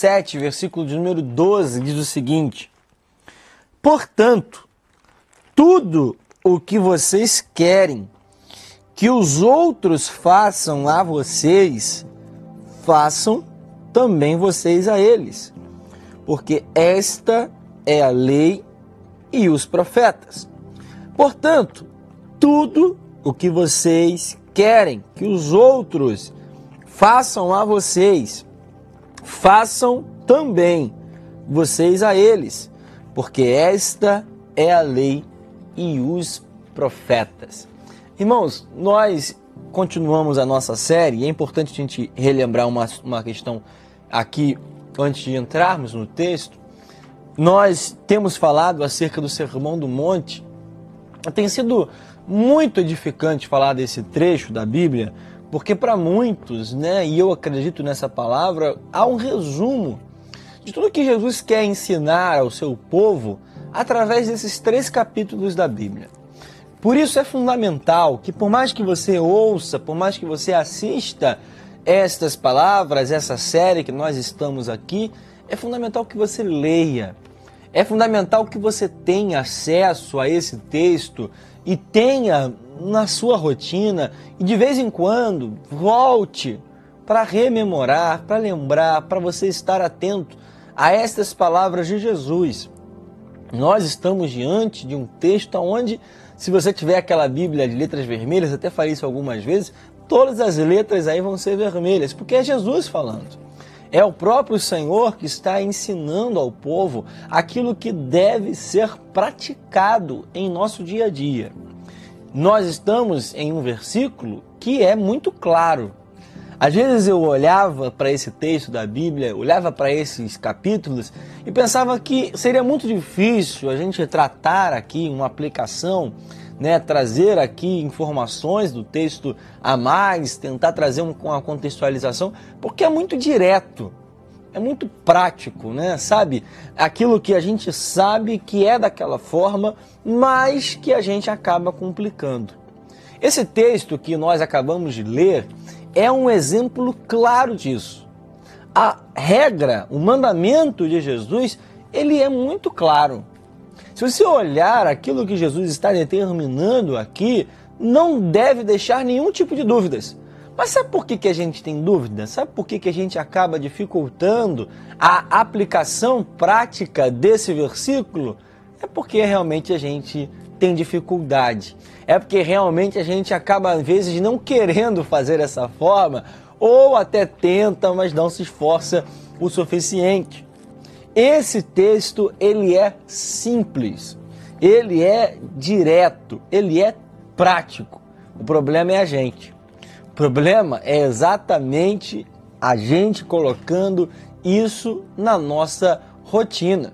7, versículo de número 12, diz o seguinte: Portanto, tudo o que vocês querem que os outros façam a vocês, façam também vocês a eles, porque esta é a lei e os profetas. Portanto, tudo o que vocês querem que os outros façam a vocês, façam também vocês a eles, porque esta é a lei e os profetas. Irmãos, nós continuamos a nossa série é importante a gente relembrar uma, uma questão aqui antes de entrarmos no texto. Nós temos falado acerca do Sermão do Monte. Tem sido muito edificante falar desse trecho da Bíblia, porque para muitos, né, e eu acredito nessa palavra, há um resumo de tudo que Jesus quer ensinar ao seu povo através desses três capítulos da Bíblia. Por isso é fundamental que, por mais que você ouça, por mais que você assista estas palavras, essa série que nós estamos aqui, é fundamental que você leia. É fundamental que você tenha acesso a esse texto e tenha na sua rotina e de vez em quando volte para rememorar, para lembrar, para você estar atento a estas palavras de Jesus. Nós estamos diante de um texto onde, se você tiver aquela Bíblia de letras vermelhas, até falei isso algumas vezes, todas as letras aí vão ser vermelhas, porque é Jesus falando. É o próprio Senhor que está ensinando ao povo aquilo que deve ser praticado em nosso dia a dia. Nós estamos em um versículo que é muito claro. Às vezes eu olhava para esse texto da Bíblia, olhava para esses capítulos e pensava que seria muito difícil a gente tratar aqui uma aplicação, né, trazer aqui informações do texto a mais, tentar trazer uma contextualização, porque é muito direto, é muito prático, né? Sabe? Aquilo que a gente sabe que é daquela forma, mas que a gente acaba complicando. Esse texto que nós acabamos de ler é um exemplo claro disso. A regra, o mandamento de Jesus, ele é muito claro. Se você olhar aquilo que Jesus está determinando aqui, não deve deixar nenhum tipo de dúvidas. Mas sabe por que, que a gente tem dúvida? Sabe por que, que a gente acaba dificultando a aplicação prática desse versículo? É porque realmente a gente tem dificuldade. É porque realmente a gente acaba, às vezes, não querendo fazer dessa forma, ou até tenta, mas não se esforça o suficiente. Esse texto, ele é simples, ele é direto, ele é prático. O problema é a gente. Problema é exatamente a gente colocando isso na nossa rotina.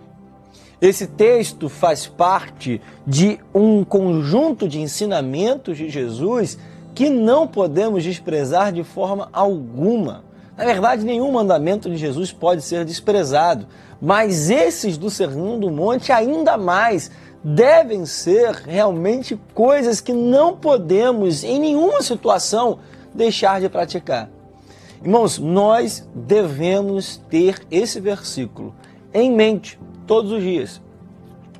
Esse texto faz parte de um conjunto de ensinamentos de Jesus que não podemos desprezar de forma alguma. Na verdade, nenhum mandamento de Jesus pode ser desprezado, mas esses do Sermão do Monte ainda mais devem ser realmente coisas que não podemos em nenhuma situação deixar de praticar. Irmãos, nós devemos ter esse versículo em mente todos os dias.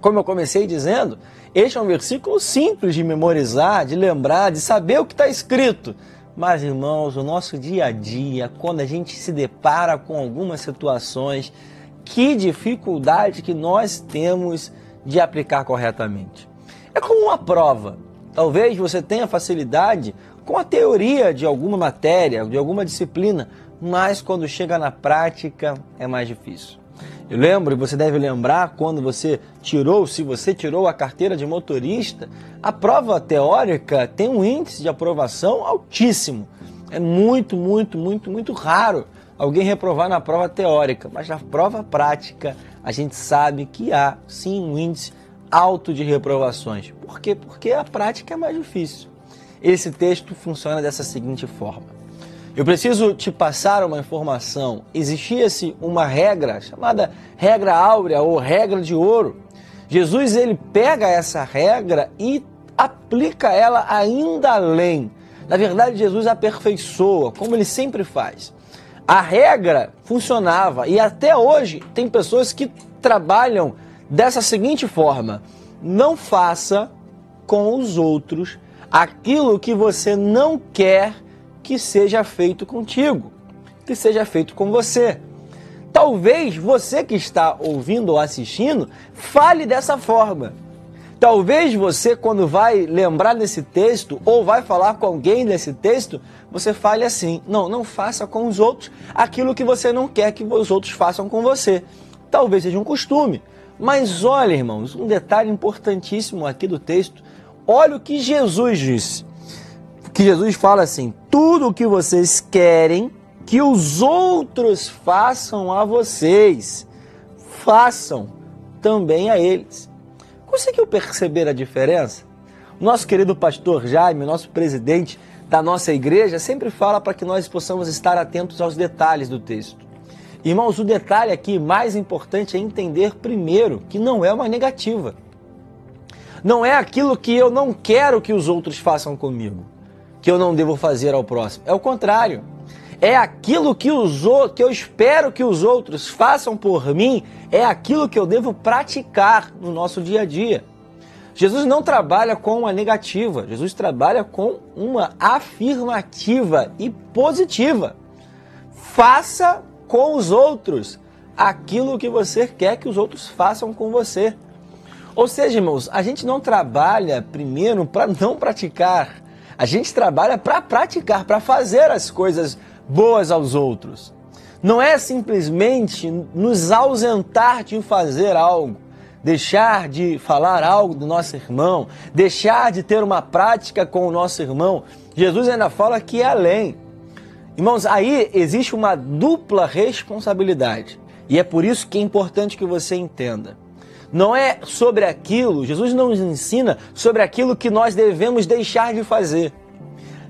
Como eu comecei dizendo, este é um versículo simples de memorizar, de lembrar, de saber o que está escrito. Mas, irmãos, o nosso dia a dia, quando a gente se depara com algumas situações, que dificuldade que nós temos de aplicar corretamente. É como uma prova. Talvez você tenha facilidade com a teoria de alguma matéria, de alguma disciplina, mas quando chega na prática é mais difícil. Eu lembro, e você deve lembrar, quando você tirou, se você tirou a carteira de motorista, a prova teórica tem um índice de aprovação altíssimo. É muito, muito, muito, muito raro alguém reprovar na prova teórica, mas na prova prática a gente sabe que há sim um índice alto de reprovações. Por quê? Porque a prática é mais difícil. Esse texto funciona dessa seguinte forma. Eu preciso te passar uma informação. Existia-se uma regra chamada regra áurea ou regra de ouro. Jesus ele pega essa regra e aplica ela ainda além. Na verdade, Jesus aperfeiçoa, como ele sempre faz. A regra funcionava e até hoje tem pessoas que trabalham dessa seguinte forma: não faça com os outros aquilo que você não quer que seja feito contigo, que seja feito com você. Talvez você que está ouvindo ou assistindo fale dessa forma. Talvez você, quando vai lembrar desse texto ou vai falar com alguém desse texto, você fale assim: não, não faça com os outros aquilo que você não quer que os outros façam com você. Talvez seja um costume. Mas olha, irmãos, um detalhe importantíssimo aqui do texto. Olha o que Jesus disse. Que Jesus fala assim: tudo o que vocês querem que os outros façam a vocês, façam também a eles. Conseguiu perceber a diferença? Nosso querido pastor Jaime, nosso presidente da nossa igreja, sempre fala para que nós possamos estar atentos aos detalhes do texto. Irmãos, o detalhe aqui mais importante é entender primeiro que não é uma negativa. Não é aquilo que eu não quero que os outros façam comigo, que eu não devo fazer ao próximo. É o contrário. É aquilo que, os, que eu espero que os outros façam por mim é aquilo que eu devo praticar no nosso dia a dia. Jesus não trabalha com uma negativa, Jesus trabalha com uma afirmativa e positiva. Faça com os outros aquilo que você quer que os outros façam com você. Ou seja, irmãos, a gente não trabalha primeiro para não praticar, a gente trabalha para praticar, para fazer as coisas boas aos outros não é simplesmente nos ausentar de fazer algo, deixar de falar algo do nosso irmão, deixar de ter uma prática com o nosso irmão. Jesus ainda fala que é além. Irmãos, aí existe uma dupla responsabilidade. E é por isso que é importante que você entenda. Não é sobre aquilo, Jesus não nos ensina sobre aquilo que nós devemos deixar de fazer.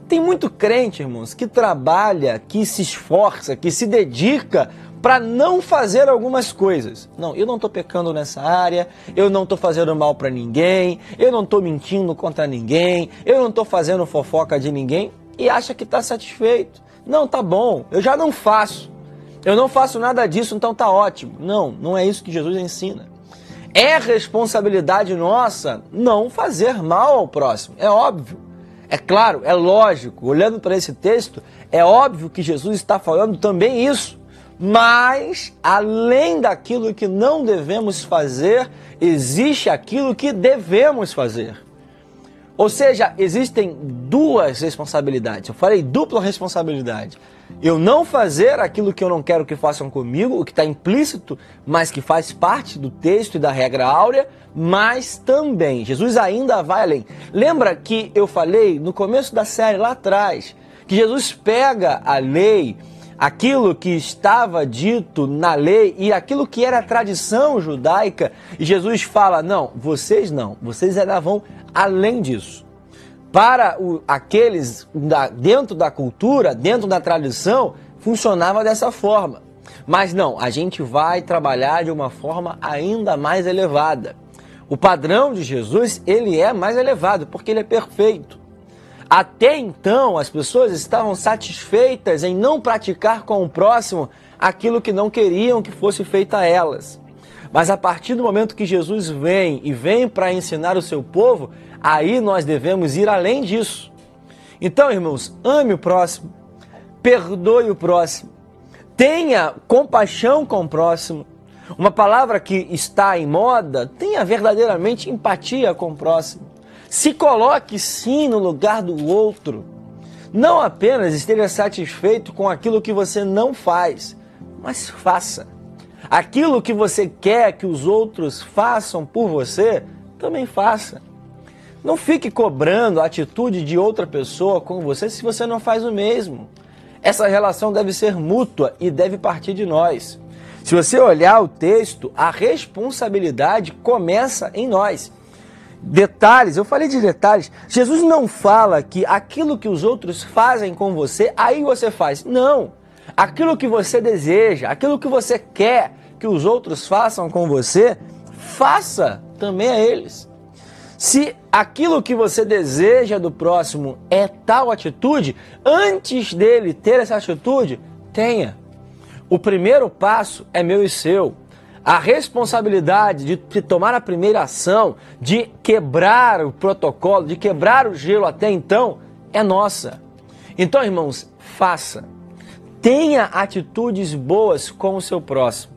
Tem muito crente, irmãos, que trabalha, que se esforça, que se dedica para não fazer algumas coisas. Não, eu não estou pecando nessa área, eu não estou fazendo mal para ninguém, eu não estou mentindo contra ninguém, eu não estou fazendo fofoca de ninguém e acha que está satisfeito. Não, tá bom, eu já não faço. Eu não faço nada disso, então tá ótimo. Não, não é isso que Jesus ensina. É responsabilidade nossa não fazer mal ao próximo, é óbvio. É claro, é lógico, olhando para esse texto, é óbvio que Jesus está falando também isso. Mas, além daquilo que não devemos fazer, existe aquilo que devemos fazer. Ou seja, existem duas responsabilidades. Eu falei dupla responsabilidade. Eu não fazer aquilo que eu não quero que façam comigo, o que está implícito, mas que faz parte do texto e da regra áurea, mas também, Jesus ainda vai além. Lembra que eu falei no começo da série lá atrás, que Jesus pega a lei, aquilo que estava dito na lei e aquilo que era a tradição judaica, e Jesus fala: não, vocês não, vocês ainda vão além disso. Para o, aqueles da, dentro da cultura, dentro da tradição, funcionava dessa forma. Mas não, a gente vai trabalhar de uma forma ainda mais elevada. O padrão de Jesus, ele é mais elevado, porque ele é perfeito. Até então, as pessoas estavam satisfeitas em não praticar com o próximo aquilo que não queriam que fosse feito a elas. Mas a partir do momento que Jesus vem e vem para ensinar o seu povo, aí nós devemos ir além disso. Então, irmãos, ame o próximo, perdoe o próximo, tenha compaixão com o próximo, uma palavra que está em moda, tenha verdadeiramente empatia com o próximo. Se coloque sim no lugar do outro. Não apenas esteja satisfeito com aquilo que você não faz, mas faça. Aquilo que você quer que os outros façam por você, também faça. Não fique cobrando a atitude de outra pessoa com você se você não faz o mesmo. Essa relação deve ser mútua e deve partir de nós. Se você olhar o texto, a responsabilidade começa em nós. Detalhes, eu falei de detalhes. Jesus não fala que aquilo que os outros fazem com você, aí você faz. Não. Aquilo que você deseja, aquilo que você quer que os outros façam com você, faça também a eles. Se aquilo que você deseja do próximo é tal atitude, antes dele ter essa atitude, tenha O primeiro passo é meu e seu. A responsabilidade de, tomar a primeira ação, de quebrar o protocolo, de quebrar o gelo até então, é nossa. Então, irmãos, faça. Tenha atitudes boas com o seu próximo.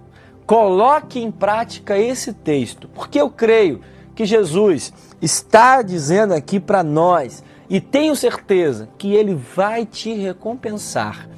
Coloque em prática esse texto, porque eu creio que Jesus está dizendo aqui para nós e tenho certeza que ele vai te recompensar